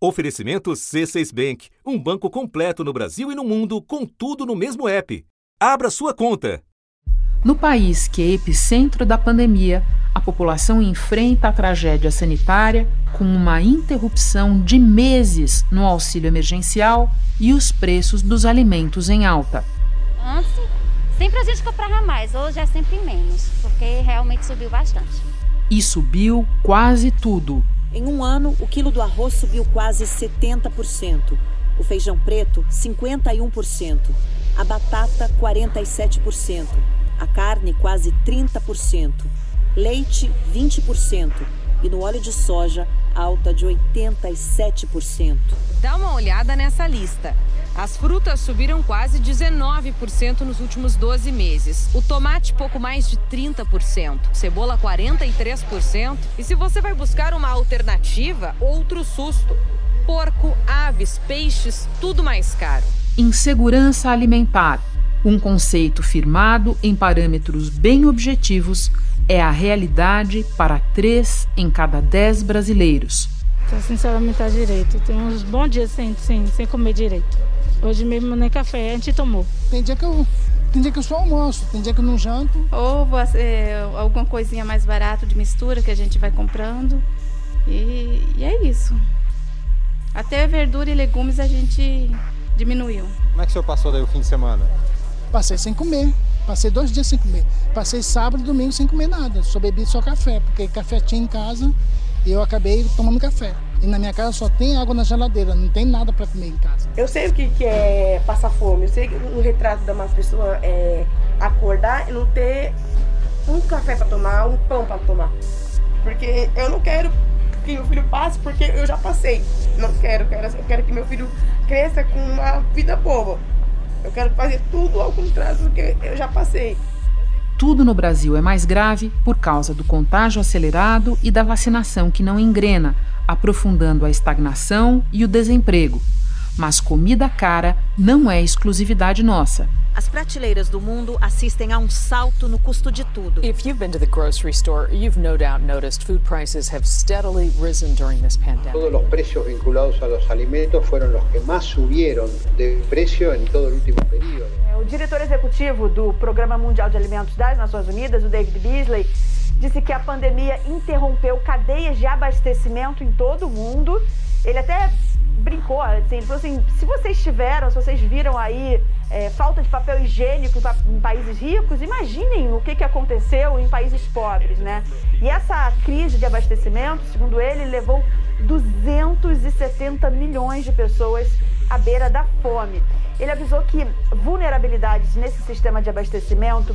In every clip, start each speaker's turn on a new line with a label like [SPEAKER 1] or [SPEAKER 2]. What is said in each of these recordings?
[SPEAKER 1] Oferecimento C6 Bank, um banco completo no Brasil e no mundo, com tudo no mesmo app. Abra sua conta.
[SPEAKER 2] No país que é epicentro da pandemia, a população enfrenta a tragédia sanitária com uma interrupção de meses no auxílio emergencial e os preços dos alimentos em alta.
[SPEAKER 3] Antes, sempre a gente comprava mais, hoje é sempre menos, porque realmente subiu bastante.
[SPEAKER 2] E subiu quase tudo,
[SPEAKER 4] em um ano, o quilo do arroz subiu quase 70%, o feijão preto, 51%, a batata, 47%, a carne, quase 30%, leite, 20% e no óleo de soja, alta de 87%.
[SPEAKER 5] Dá uma olhada nessa lista. As frutas subiram quase 19% nos últimos 12 meses. O tomate, pouco mais de 30%. Cebola, 43%. E se você vai buscar uma alternativa, outro susto. Porco, aves, peixes, tudo mais caro.
[SPEAKER 2] Insegurança alimentar. Um conceito firmado em parâmetros bem objetivos é a realidade para três em cada dez brasileiros.
[SPEAKER 6] Sem se alimentar direito. Tem uns bons dias sem, sem, sem comer direito. Hoje mesmo nem café a gente tomou.
[SPEAKER 7] Tem dia que eu, tem dia que eu só almoço, tem dia que eu não janto.
[SPEAKER 8] Ou é, alguma coisinha mais barata de mistura que a gente vai comprando. E, e é isso. Até verdura e legumes a gente diminuiu.
[SPEAKER 9] Como é que o senhor passou daí o fim de semana?
[SPEAKER 7] Passei sem comer. Passei dois dias sem comer. Passei sábado e domingo sem comer nada. Só bebi só café, porque café tinha em casa e eu acabei tomando café. E na minha casa só tem água na geladeira, não tem nada para comer em casa.
[SPEAKER 10] Eu sei o que, que é passar fome, eu sei que o retrato da uma pessoa é acordar e não ter um café para tomar, um pão para tomar. Porque eu não quero que meu filho passe porque eu já passei. Não quero, quero eu quero que meu filho cresça com uma vida boa. Eu quero fazer tudo ao contrário do que eu já passei.
[SPEAKER 2] Tudo no Brasil é mais grave por causa do contágio acelerado e da vacinação que não engrena, aprofundando a estagnação e o desemprego. Mas comida cara não é exclusividade nossa.
[SPEAKER 4] As prateleiras do mundo assistem a um salto no custo de tudo.
[SPEAKER 11] If you've been to the grocery store, you've no doubt noticed food prices have steadily risen during this pandemic.
[SPEAKER 12] Todos los precios vinculados a los alimentos fueron los que más subieron de precio en todo el último periodo.
[SPEAKER 13] O diretor executivo do Programa Mundial de Alimentos das Nações Unidas, o David Beasley, disse que a pandemia interrompeu cadeias de abastecimento em todo o mundo. Ele até brincou, assim, ele falou assim: se vocês tiveram, se vocês viram aí é, falta de papel higiênico em países ricos, imaginem o que, que aconteceu em países pobres, né? E essa crise de abastecimento, segundo ele, levou 270 milhões de pessoas à beira da fome. Ele avisou que vulnerabilidades nesse sistema de abastecimento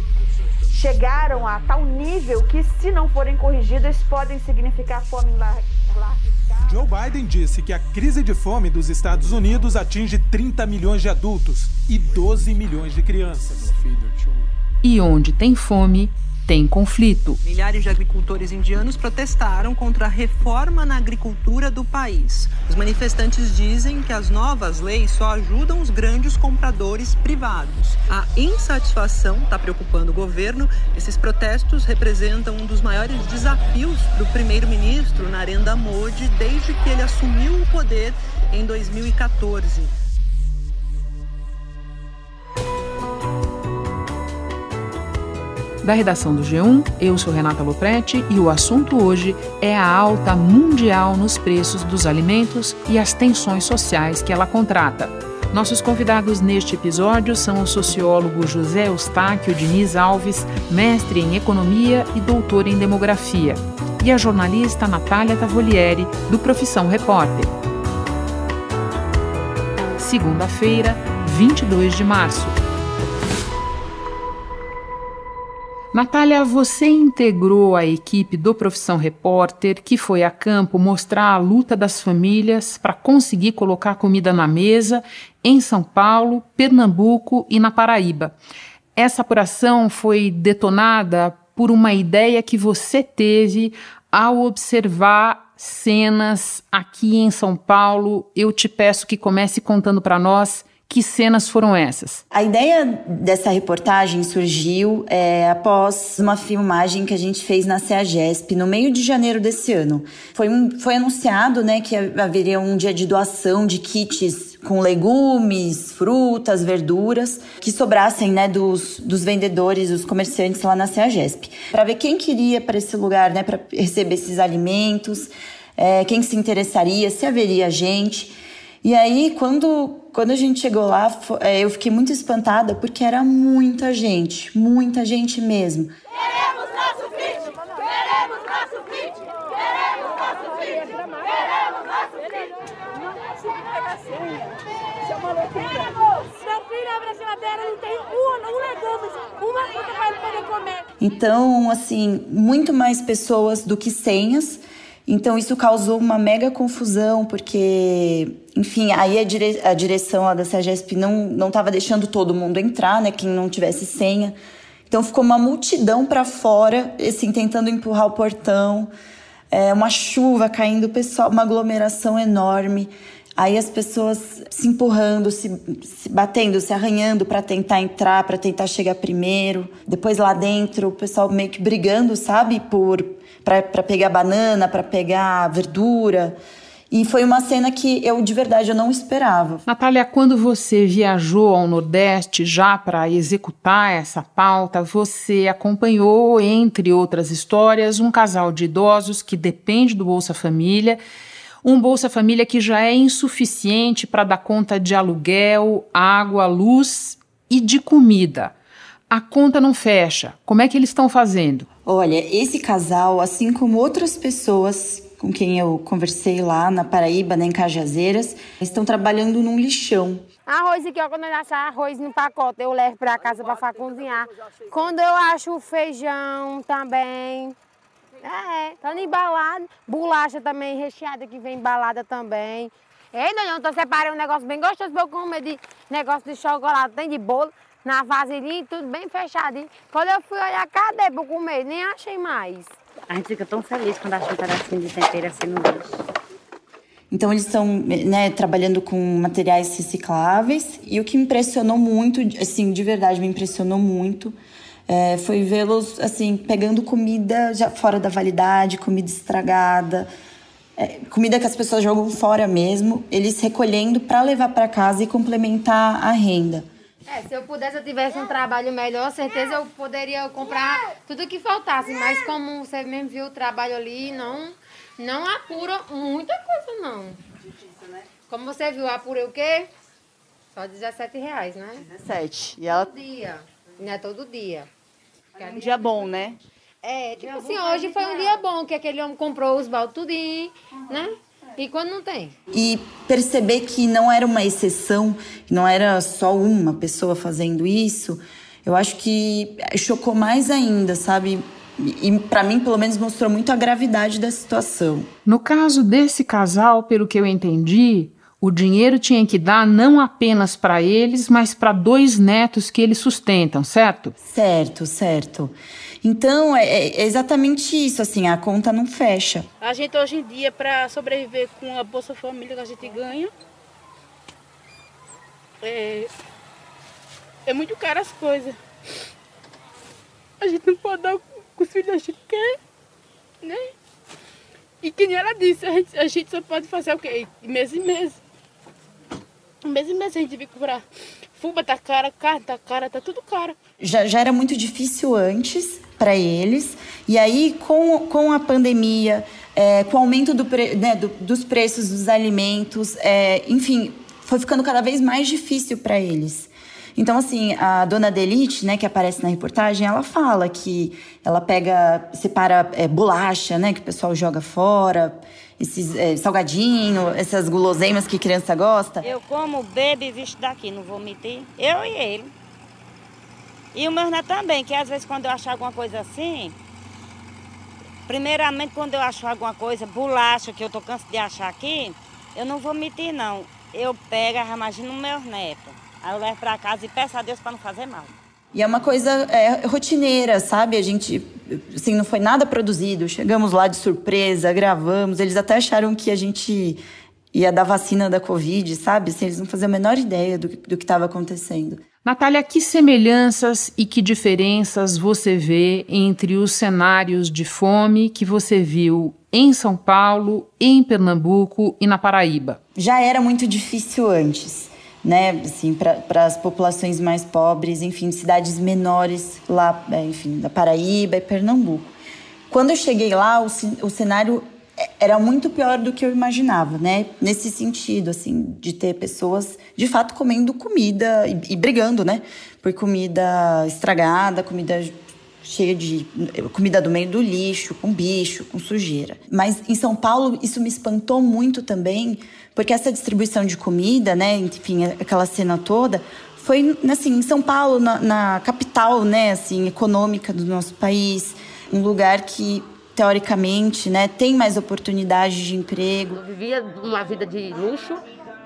[SPEAKER 13] chegaram a tal nível que, se não forem corrigidas, podem significar fome em larga escala.
[SPEAKER 14] Joe Biden disse que a crise de fome dos Estados Unidos atinge 30 milhões de adultos e 12 milhões de crianças.
[SPEAKER 2] E onde tem fome, tem conflito.
[SPEAKER 15] Milhares de agricultores indianos protestaram contra a reforma na agricultura do país. Os manifestantes dizem que as novas leis só ajudam os grandes compradores privados. A insatisfação está preocupando o governo. Esses protestos representam um dos maiores desafios do primeiro-ministro Narendra Modi desde que ele assumiu o poder em 2014.
[SPEAKER 2] Da redação do G1, eu sou Renata Loprete e o assunto hoje é a alta mundial nos preços dos alimentos e as tensões sociais que ela contrata. Nossos convidados neste episódio são o sociólogo José Eustáquio Diniz Alves, mestre em economia e doutor em demografia, e a jornalista Natália Tavolieri, do Profissão Repórter. Segunda-feira, 22 de março. Natália, você integrou a equipe do Profissão Repórter que foi a campo mostrar a luta das famílias para conseguir colocar comida na mesa em São Paulo, Pernambuco e na Paraíba. Essa apuração foi detonada por uma ideia que você teve ao observar cenas aqui em São Paulo. Eu te peço que comece contando para nós Que cenas foram essas?
[SPEAKER 16] A ideia dessa reportagem surgiu é, após uma filmagem que a gente fez na CEAGESP no meio de janeiro desse ano. Foi, um, foi anunciado né, que haveria um dia de doação de kits com legumes, frutas, verduras que sobrassem né, dos, dos vendedores, dos comerciantes lá na CEAGESP. Para ver quem queria para esse lugar, né, para receber esses alimentos, é, quem se interessaria, se haveria gente. E aí, quando, quando a gente chegou lá, é, eu fiquei muito espantada porque era muita gente, muita gente mesmo.
[SPEAKER 17] Queremos nosso! Queremos nosso! Queremos nosso! Queremos nosso kit! Isso é uma loucura. Meu filho abre a geladeira, não tem um, um legume, uma fruta para ele poder comer.
[SPEAKER 16] Então, assim, muito mais pessoas do que senhas. Então isso causou uma mega confusão, porque, enfim, aí a, dire a direção da CEGESP não não estava deixando todo mundo entrar, né, quem não tivesse senha. Então ficou uma multidão para fora, assim, tentando empurrar o portão, é, uma chuva caindo, pessoal, uma aglomeração enorme. Aí as pessoas se empurrando, se, se batendo, se arranhando para tentar entrar, para tentar chegar primeiro. Depois lá dentro, o pessoal meio que brigando, sabe, por para pegar banana, para pegar verdura. E foi uma cena que eu de verdade eu não esperava.
[SPEAKER 2] Natália, quando você viajou ao Nordeste já para executar essa pauta, você acompanhou, entre outras histórias, um casal de idosos que depende do Bolsa Família, um Bolsa Família que já é insuficiente para dar conta de aluguel, água, luz e de comida. A conta não fecha. Como é que eles estão fazendo?
[SPEAKER 16] Olha, esse casal, assim como outras pessoas com quem eu conversei lá na Paraíba, né, em Cajazeiras, estão trabalhando num lixão.
[SPEAKER 18] Arroz aqui, ó, quando eu achar arroz no pacote, eu levo para casa para cozinhar. Quando eu acho feijão também, é, tá embalado. Bolacha também recheada que vem embalada também. Ei, Daniel, tô separando um negócio bem gostoso pra eu comer de negócio de chocolate, tem de bolo na vasilhinha, tudo bem fechadinho. Quando eu fui olhar, cadê pra comer? Nem achei mais.
[SPEAKER 19] A gente fica tão feliz quando acha um pedacinho de tempero assim no lixo.
[SPEAKER 16] Então eles estão né, trabalhando com materiais recicláveis e o que me impressionou muito, assim, de verdade me impressionou muito, é, foi vê-los assim pegando comida já fora da validade, comida estragada, é, comida que as pessoas jogam fora mesmo, eles recolhendo para levar para casa e complementar a renda.
[SPEAKER 18] É, se eu pudesse, eu tivesse um trabalho melhor, certeza eu poderia comprar tudo que faltasse. Mas como você mesmo viu o trabalho ali, não, não apura muita coisa, não. Como você viu, apurei o quê? Só 17 reais, né?
[SPEAKER 16] 17. E ela...
[SPEAKER 18] Todo dia. Não é todo dia.
[SPEAKER 16] É um dia bom, né?
[SPEAKER 18] É, tipo assim, hoje foi um dia bom, que aquele homem comprou os baldes tudinho, né? E quando não tem?
[SPEAKER 16] E perceber que não era uma exceção, não era só uma pessoa fazendo isso, eu acho que chocou mais ainda, sabe? E para mim, pelo menos, mostrou muito a gravidade da situação.
[SPEAKER 2] No caso desse casal, pelo que eu entendi, o dinheiro tinha que dar não apenas para eles, mas para dois netos que eles sustentam, certo?
[SPEAKER 16] Certo, certo. Então, é, é, exatamente isso, assim, a conta não fecha.
[SPEAKER 20] A gente hoje em dia, para sobreviver com a Bolsa Família que a gente ganha, é, é muito caro as coisas. A gente não pode dar o que os filhos a gente quer, né? E que nem ela disse, a gente, a gente só pode fazer o quê? Mês em mês. Mês em mês a gente vem comprar. Fuba tá cara, carne tá cara, tá tudo caro.
[SPEAKER 16] Já, já era muito difícil antes para eles. E aí, com, com a pandemia, é, com o aumento do pre, né, do, dos preços dos alimentos, é, enfim, foi ficando cada vez mais difícil para eles. Então, assim, a dona Delite, né, que aparece na reportagem, ela fala que ela pega, separa é, bolacha, né, que o pessoal joga fora, esses é, salgadinho, essas guloseimas que criança gosta.
[SPEAKER 19] Eu como, bebo e visto daqui, não vou mentir. Eu e ele. E o meu neto também, que às vezes quando eu acho alguma coisa assim, primeiramente quando eu acho alguma coisa, bolacha, que eu tô cansado de achar aqui, eu não vou mentir não. Eu pego, imagino meu neto. Aí eu levo para casa e peço a Deus para não fazer mal.
[SPEAKER 16] E é uma coisa é, rotineira, sabe? A gente, assim, não foi nada produzido. Chegamos lá de surpresa, gravamos. Eles até acharam que a gente ia dar vacina da Covid, sabe? Assim, eles não faziam a menor ideia do, do que estava acontecendo.
[SPEAKER 2] Natália, que semelhanças e que diferenças você vê entre os cenários de fome que você viu em São Paulo, em Pernambuco e na Paraíba?
[SPEAKER 16] Já era muito difícil antes, né? Assim, para as populações mais pobres, enfim, cidades menores lá, é, enfim, da Paraíba e Pernambuco. Quando eu cheguei lá, o, o cenário era muito pior do que eu imaginava, né? Nesse sentido, assim, de ter pessoas de fato comendo comida e, e brigando, né? Por comida estragada, comida cheia de comida do meio do lixo, com bicho, com sujeira. Mas em São Paulo isso me espantou muito também, porque essa distribuição de comida, né, enfim, aquela cena toda, foi assim, em São Paulo, na, na capital, né, assim, econômica do nosso país, um lugar que teoricamente, né, tem mais oportunidades de emprego.
[SPEAKER 21] Eu vivia uma vida de luxo,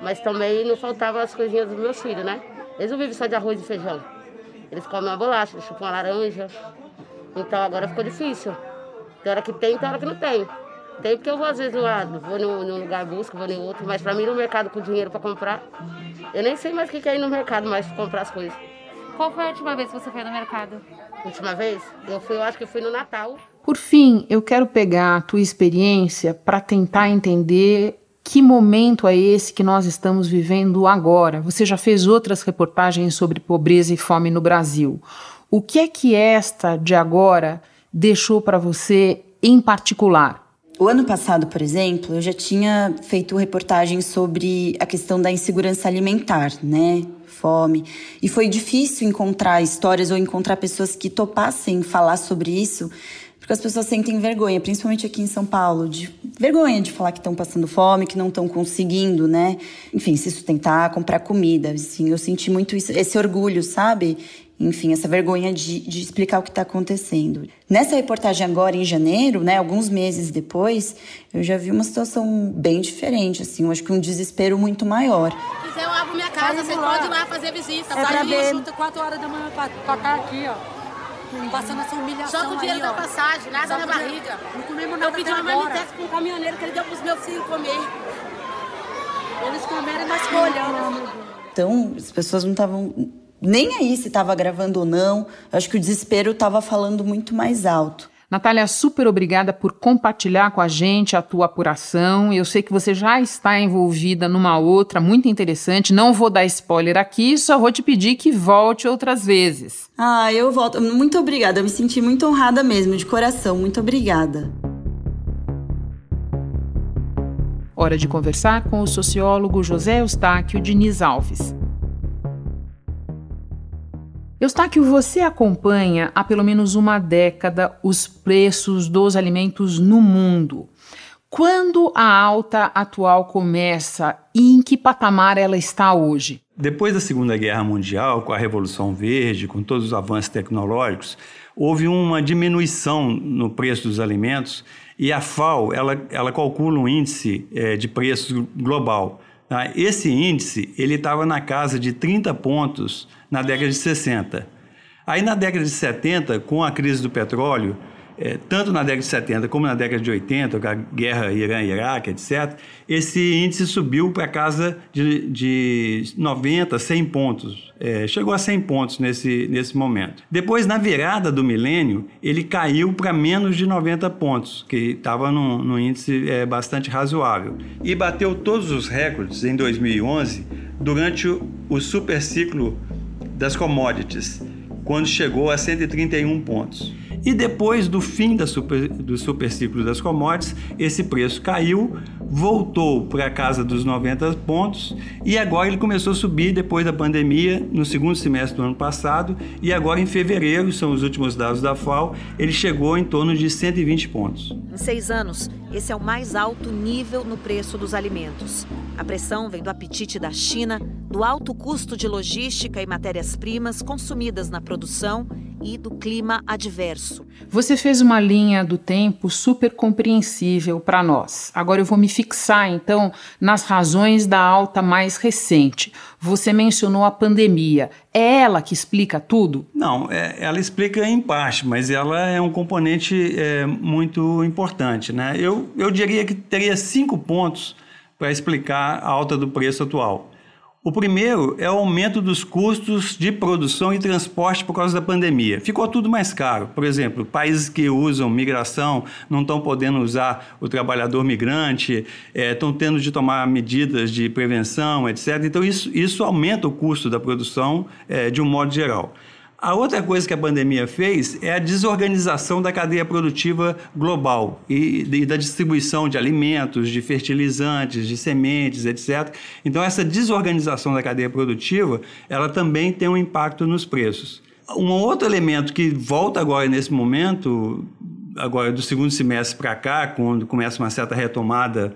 [SPEAKER 21] mas também não faltavam as coisinhas dos meus filhos, né? Eles não vivem só de arroz e feijão. Eles comem uma bolacha, eles chupam uma laranja. Então agora ficou difícil. Tem hora que tem, tem hora que não tem. Tem porque eu vou às vezes no, vou num, lugar busco, vou em outro, mas pra mim no mercado com dinheiro pra comprar, eu nem sei mais o que é ir no mercado mais pra comprar as coisas.
[SPEAKER 22] Qual foi a última vez que você foi no mercado?
[SPEAKER 21] Última vez? Eu fui, eu acho que eu fui no Natal.
[SPEAKER 2] Por fim, eu quero pegar a tua experiência para tentar entender que momento é esse que nós estamos vivendo agora. Você já fez outras reportagens sobre pobreza e fome no Brasil. O que é que esta de agora deixou para você em particular?
[SPEAKER 16] O ano passado, por exemplo, eu já tinha feito reportagens sobre a questão da insegurança alimentar, né? Fome. E foi difícil encontrar histórias ou encontrar pessoas que topassem falar sobre isso, porque as pessoas sentem vergonha, principalmente aqui em São Paulo, de vergonha de falar que estão passando fome, que não estão conseguindo, né? Enfim, se sustentar, comprar comida. Assim, eu senti muito isso, esse orgulho, sabe? Enfim, essa vergonha de, de explicar o que está acontecendo. Nessa reportagem agora, em janeiro, né, alguns meses depois, eu já vi uma situação bem diferente, assim, eu acho que um desespero muito maior.
[SPEAKER 22] Se quiser, eu abro minha casa, você pode ir lá fazer visita. É Sai ver. chuta 4 horas da manhã pra tocar aqui, ó. Passando essa humilhação Só com o dinheiro aí, da passagem, nada na barriga. Não comemos nada Eu pedi uma marmitex para um caminhoneiro que ele deu para os meus filhos comer. Eles comeram e nós olhando.
[SPEAKER 16] Então, as pessoas não estavam nem aí se estava gravando ou não. Eu acho que o desespero estava falando muito mais alto.
[SPEAKER 2] Natália, super obrigada por compartilhar com a gente a tua apuração. Eu sei que você já está envolvida numa outra muito interessante. Não vou dar spoiler aqui, só vou te pedir que volte outras vezes.
[SPEAKER 16] Ah, eu volto. Muito obrigada. Eu me senti muito honrada mesmo, de coração. Muito obrigada.
[SPEAKER 2] Hora de conversar com o sociólogo José Eustáquio Diniz Alves. Eustáquio, você acompanha há pelo menos uma década os preços dos alimentos no mundo. Quando a alta atual começa e em que patamar ela está hoje?
[SPEAKER 23] Depois da Segunda Guerra Mundial, com a Revolução Verde, com todos os avanços tecnológicos, houve uma diminuição no preço dos alimentos e a FAO ela, ela calcula um índice é, de preços global. Tá? Esse índice ele estava na casa de 30 pontos na década de 60. Aí na década de 70, com a crise do petróleo, é, tanto na década de 70 como na década de 80, com a guerra Irã-Iraque, etc., esse índice subiu para casa de, de 90, 100 pontos. É, chegou a 100 pontos nesse, nesse momento. Depois, na virada do milênio, ele caiu para menos de 90 pontos, que estava num, num, índice é, bastante razoável. E bateu todos os recordes em 2011 durante o, o superciclo das commodities, quando chegou a 131 pontos. E depois do fim super, do superciclo das commodities, esse preço caiu, voltou para a casa dos 90 pontos e agora ele começou a subir depois da pandemia, no segundo semestre do ano passado, e agora em fevereiro, são os últimos dados da FAO, ele chegou em torno de 120 pontos.
[SPEAKER 24] Em seis anos, esse é o mais alto nível no preço dos alimentos. A pressão vem do apetite da China, do alto custo de logística e matérias-primas consumidas na produção e do clima adverso.
[SPEAKER 2] Você fez uma linha do tempo super compreensível para nós. Agora eu vou me fixar então nas razões da alta mais recente. Você mencionou a pandemia. É ela que explica tudo?
[SPEAKER 23] Não, é, ela explica em parte, mas ela é um componente é, muito importante. Né? Eu, eu diria que teria cinco pontos para explicar a alta do preço atual. O primeiro é o aumento dos custos de produção e transporte por causa da pandemia. Ficou tudo mais caro. Por exemplo, países que usam migração não estão podendo usar o trabalhador migrante, é, estão tendo de tomar medidas de prevenção, etc. Então, isso, isso aumenta o custo da produção é, de um modo geral. A outra coisa que a pandemia fez é a desorganização da cadeia produtiva global e, e, da distribuição de alimentos, de fertilizantes, de sementes, etc. Então, essa desorganização da cadeia produtiva, ela também tem um impacto nos preços. Um outro elemento que volta agora nesse momento, agora do segundo semestre para cá, quando começa uma certa retomada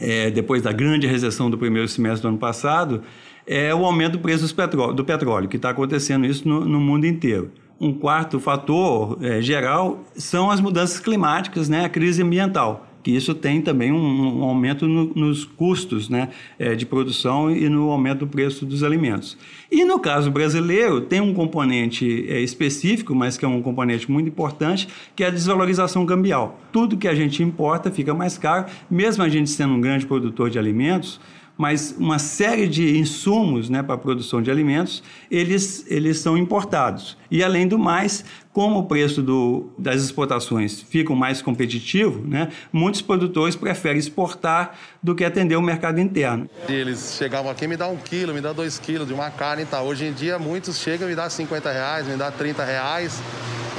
[SPEAKER 23] é, depois da grande recessão do primeiro semestre do ano passado, é o aumento do preço do petróleo, que está acontecendo isso no, no, mundo inteiro. Um quarto fator é, geral são as mudanças climáticas, né, a crise ambiental, que isso tem também um, um aumento no, nos custos né, é, de produção e no aumento do preço dos alimentos. E no caso brasileiro, tem um componente é, específico, mas que é um componente muito importante, que é a desvalorização cambial. Tudo que a gente importa fica mais caro, mesmo a gente sendo um grande produtor de alimentos, mas uma série de insumos né, para a produção de alimentos, eles, eles são importados. E, além do mais, como o preço do, das exportações fica mais competitivo, né, muitos produtores preferem exportar do que atender o mercado interno.
[SPEAKER 25] Eles chegavam aqui, me dá um quilo, me dá dois quilos de uma carne e tal. Hoje em dia, muitos chegam e me dá 50 reais, me dá 30 reais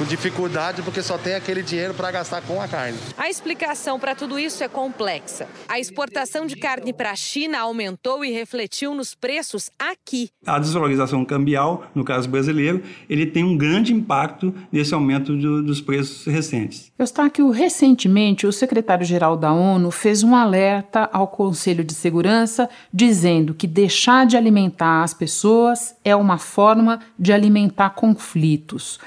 [SPEAKER 25] com dificuldade porque só tem aquele dinheiro para gastar com a carne.
[SPEAKER 26] A explicação para tudo isso é complexa. A exportação de carne para a China aumentou e refletiu nos preços aqui.
[SPEAKER 23] A desvalorização cambial, no caso brasileiro, ele tem um grande impacto nesse aumento do, dos preços recentes.
[SPEAKER 2] Eustáquio, recentemente o secretário-geral da ONU fez um alerta ao Conselho de Segurança dizendo que deixar de alimentar as pessoas é uma forma de alimentar conflitos.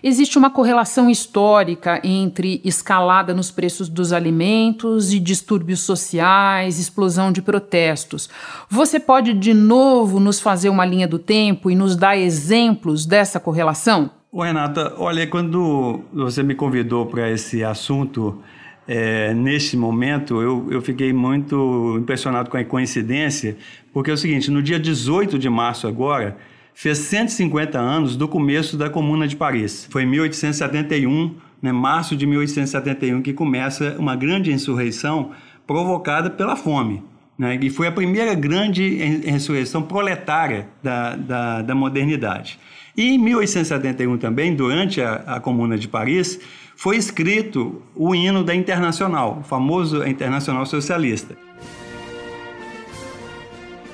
[SPEAKER 2] Existe uma correlação histórica entre escalada nos preços dos alimentos e distúrbios sociais, explosão de protestos. Você pode de novo nos fazer uma linha do tempo e nos dar exemplos dessa correlação?
[SPEAKER 23] Ô Renata, olha, quando você me convidou para esse assunto, é, neste momento, eu, eu fiquei muito impressionado com a coincidência, porque é o seguinte: no dia 18 de março agora, fez 150 anos do começo da Comuna de Paris. Foi em 1871, né, março de 1871, que começa uma grande insurreição provocada pela fome. Né, e foi a primeira grande insurreição proletária da, da, da modernidade. E em 1871 também, durante a, a Comuna de Paris, foi escrito o hino da Internacional, o famoso Internacional Socialista.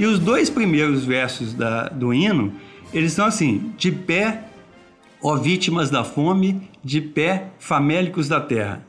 [SPEAKER 23] E os dois primeiros versos da, do hino eles estão assim: de pé, ó vítimas da fome, de pé, famélicos da terra.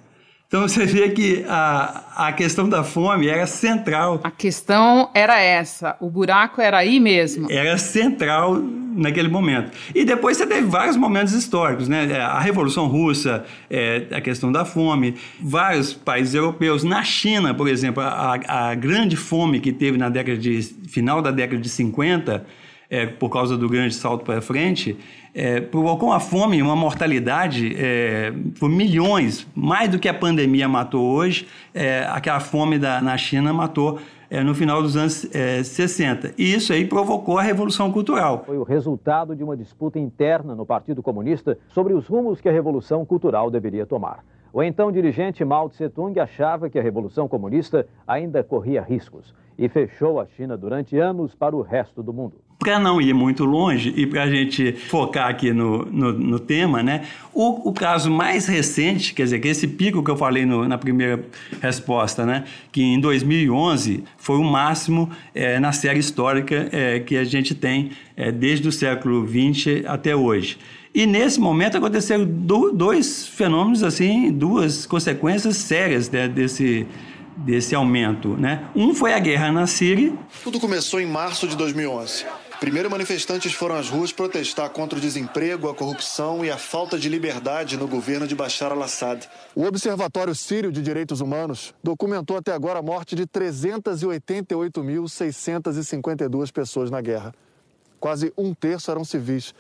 [SPEAKER 23] Então você vê que a, a questão da fome era central.
[SPEAKER 2] A questão era essa, o buraco era aí mesmo.
[SPEAKER 23] Era central naquele momento. E depois você teve vários momentos históricos, né? A Revolução Russa, é, a questão da fome, vários países europeus. Na China, por exemplo, a, a grande fome que teve na década de final da década de 50 é, por causa do grande salto para frente, é, provocou uma fome, uma mortalidade é, por milhões, mais do que a pandemia matou hoje, é, aquela fome da, na China matou é, no final dos anos 60. É, e isso aí provocou a Revolução Cultural.
[SPEAKER 27] Foi o resultado de uma disputa interna no Partido Comunista sobre os rumos que a Revolução Cultural deveria tomar. O então dirigente Mao Tse-tung achava que a Revolução Comunista ainda corria riscos e fechou a China durante anos para o resto do mundo.
[SPEAKER 23] Para não ir muito longe e para a gente focar aqui no, no, no tema, né? O, o, caso mais recente, quer dizer, que esse pico que eu falei no, na primeira resposta, né? Que em 2011 foi o máximo é, na série histórica é, que a gente tem é, desde o século XX até hoje. E nesse momento aconteceram do, dois fenômenos, assim, duas consequências sérias né, desse, desse aumento. Né? Um foi a guerra na Síria.
[SPEAKER 28] Tudo começou em março de 2011. Primeiro, manifestantes foram às ruas protestar contra o desemprego, a corrupção e a falta de liberdade no governo de Bashar al-Assad. O Observatório Sírio de Direitos Humanos documentou até agora a morte de 388.652 pessoas na guerra. Quase um terço eram civis.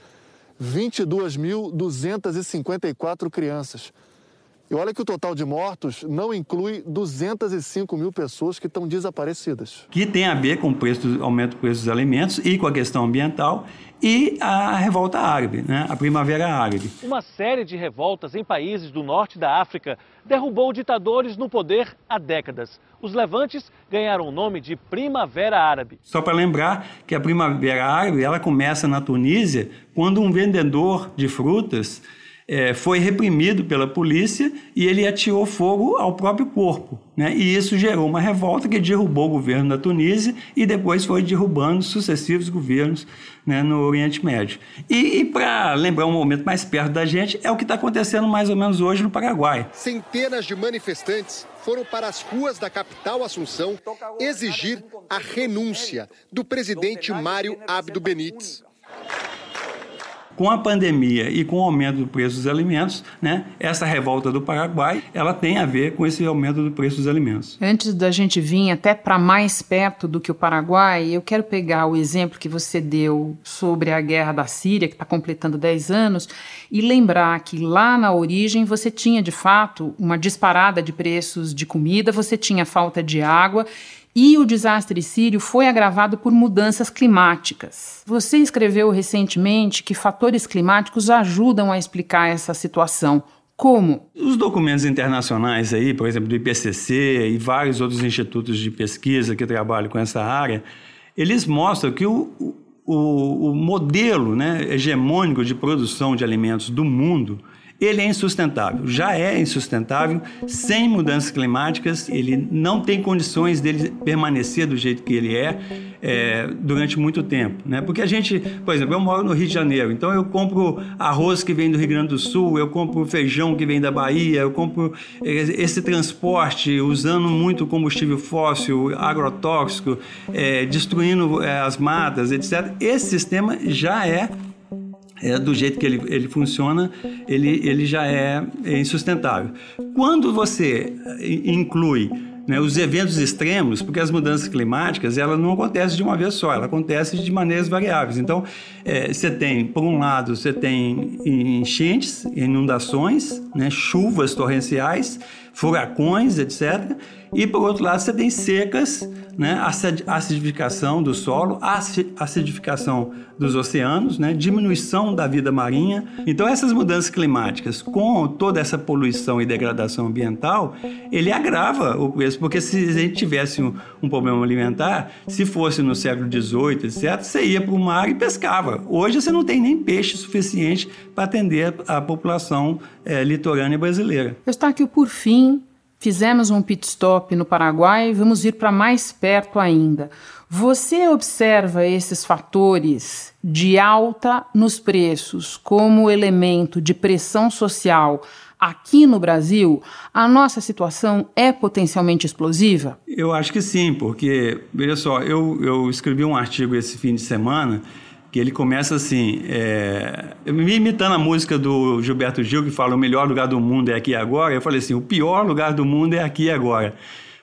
[SPEAKER 28] 22.254 crianças. E olha que o total de mortos não inclui 205 mil pessoas que estão desaparecidas.
[SPEAKER 23] Que tem a ver com o preço, aumento do preço dos alimentos e com a questão ambiental e a revolta árabe, né? a primavera árabe.
[SPEAKER 29] Uma série de revoltas em países do norte da África derrubou ditadores no poder há décadas. Os levantes ganharam o nome de Primavera Árabe.
[SPEAKER 23] Só para lembrar que a Primavera Árabe ela começa na Tunísia quando um vendedor de frutas é, foi reprimido pela polícia e ele atirou fogo ao próprio corpo. Né? E isso gerou uma revolta que derrubou o governo da Tunísia e depois foi derrubando sucessivos governos né, no Oriente Médio. E, e para lembrar um momento mais perto da gente, é o que está acontecendo mais ou menos hoje no Paraguai.
[SPEAKER 30] Centenas de manifestantes foram para as ruas da capital Assunção exigir a renúncia do presidente Mário Abdo Benítez
[SPEAKER 23] com a pandemia e com o aumento do preço dos alimentos, né, essa revolta do Paraguai, ela tem a ver com esse aumento do preço dos alimentos.
[SPEAKER 2] Antes da gente vir até para mais perto do que o Paraguai, eu quero pegar o exemplo que você deu sobre a guerra da Síria, que está completando 10 anos, e lembrar que lá na origem você tinha de fato uma disparada de preços de comida, você tinha falta de água e o desastre sírio foi agravado por mudanças climáticas. Você escreveu recentemente que fatores climáticos ajudam a explicar essa situação. Como?
[SPEAKER 23] Os documentos internacionais aí, por exemplo, do IPCC e vários outros institutos de pesquisa que trabalham com essa área, eles mostram que o, o, o modelo né, hegemônico de produção de alimentos do mundo ele é insustentável. Já é insustentável, sem mudanças climáticas, ele não tem condições dele permanecer do jeito que ele é, é, durante muito tempo. Né? Porque a gente, por exemplo, eu moro no Rio de Janeiro, então eu compro arroz que vem do Rio Grande do Sul, eu compro feijão que vem da Bahia, eu compro esse transporte usando muito combustível fóssil, agrotóxico, é, destruindo é, as matas, etc. Esse sistema já é é, do jeito que ele, ele funciona, ele, ele já é, é insustentável. Quando você inclui né, os eventos extremos, porque as mudanças climáticas ela não acontecem de uma vez só, ela acontece de maneiras variáveis. Então, é, você tem, por um lado, você tem enchentes, inundações, né, chuvas torrenciais, furacões, etc. E, por outro lado, você tem secas, né, acidificação do solo, acidificação dos oceanos, né, diminuição da vida marinha. Então, essas mudanças climáticas, com toda essa poluição e degradação ambiental, ele agrava o preço, porque se a gente tivesse um, um problema alimentar, se fosse no século XVIII, etc., você ia para o mar e pescava. Hoje você não tem nem peixe suficiente para atender a população é, litorânea brasileira.
[SPEAKER 2] Eustáquio, por fim, Fizemos um pit stop no Paraguai vamos ir para mais perto ainda. Você observa esses fatores de alta nos preços como elemento de pressão social aqui no Brasil? A nossa situação é potencialmente explosiva?
[SPEAKER 23] Eu acho que sim, porque, veja só, eu, eu escrevi um artigo esse fim de semana que ele começa assim, é, me imitando a música do Gilberto Gil, que fala o melhor lugar do mundo é aqui e agora, eu falei assim, o pior lugar do mundo é aqui e agora.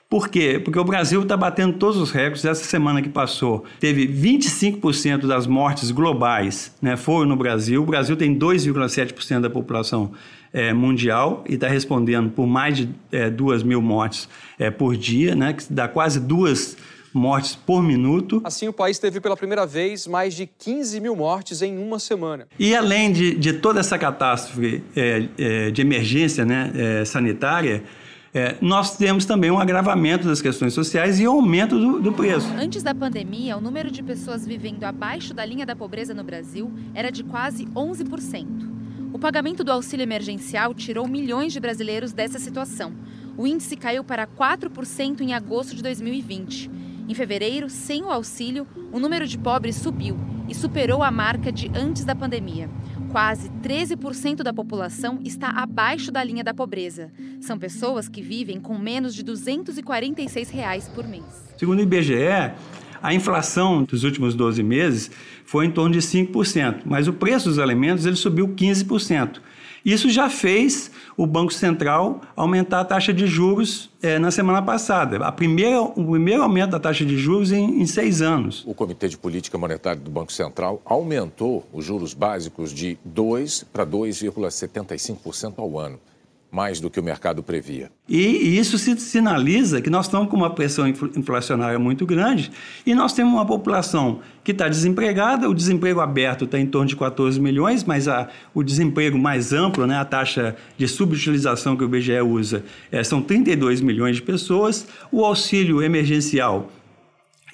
[SPEAKER 23] Por quê? Porque o Brasil está batendo todos os recordes. Essa semana que passou, teve 25% das mortes globais né, foram no Brasil. O Brasil tem 2,7% da população é, mundial e está respondendo por mais de é, 2 mil mortes é, por dia, né, que dá quase duas mortes por minuto.
[SPEAKER 31] Assim, o país teve pela primeira vez mais de 15 mil mortes em uma semana.
[SPEAKER 23] E além de, de toda essa catástrofe é, é, de emergência né, é, sanitária, é, nós temos também um agravamento das questões sociais e aumento do, do, preço.
[SPEAKER 32] Antes da pandemia, o número de pessoas vivendo abaixo da linha da pobreza no Brasil era de quase 11%. O pagamento do auxílio emergencial tirou milhões de brasileiros dessa situação. O índice caiu para 4% em agosto de 2020. Em fevereiro, sem o auxílio, o número de pobres subiu e superou a marca de antes da pandemia. Quase 13% da população está abaixo da linha da pobreza. São pessoas que vivem com menos de 246 reais por mês.
[SPEAKER 23] Segundo o IBGE, a inflação dos últimos 12 meses foi em torno de 5%, mas o preço dos alimentos ele subiu 15%. Isso já fez o Banco Central aumentar a taxa de juros é, na semana passada. A primeira, o primeiro aumento da taxa de juros em, em seis anos.
[SPEAKER 33] O Comitê de Política Monetária do Banco Central aumentou os juros básicos de 2 para 2,75% ao ano. Mais do que o mercado previa.
[SPEAKER 23] E isso se sinaliza que nós estamos com uma pressão inflacionária muito grande e nós temos uma população que está desempregada, o desemprego aberto está em torno de 14 milhões, mas a, o desemprego mais amplo, né, a taxa de subutilização que o IBGE usa, é, são 32 milhões de pessoas, o auxílio emergencial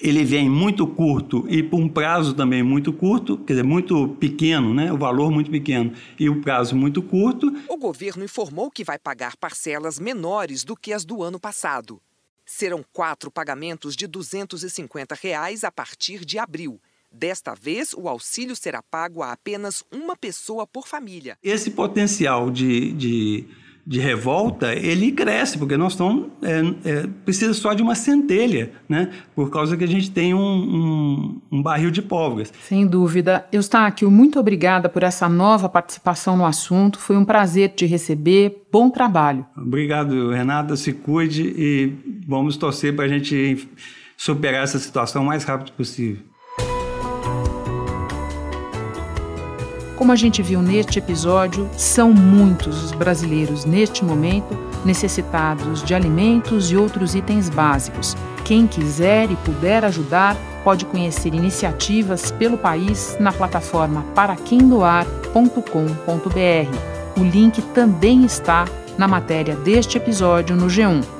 [SPEAKER 23] ele vem muito curto e por um prazo também muito curto, quer dizer, muito pequeno, né? o valor muito pequeno e o prazo muito curto.
[SPEAKER 34] O governo informou que vai pagar parcelas menores do que as do ano passado. Serão quatro pagamentos de 250 reais a partir de abril. Desta vez, o auxílio será pago a apenas uma pessoa por família.
[SPEAKER 23] Esse potencial de, de de revolta, ele cresce, porque nós estamos, é, é, precisa só de uma centelha, né? por causa que a gente tem um, um, um barril de pólvora.
[SPEAKER 2] Sem dúvida. Eustáquio, muito obrigada por essa nova participação no assunto, foi um prazer te receber, bom trabalho.
[SPEAKER 23] Obrigado, Renata, se cuide e vamos torcer para a gente superar essa situação o mais rápido possível.
[SPEAKER 2] Como a gente viu neste episódio, são muitos os brasileiros neste momento necessitados de alimentos e outros itens básicos. Quem quiser e puder ajudar pode conhecer iniciativas pelo país na plataforma paraquemdoar.com.br. O link também está na matéria deste episódio no G1.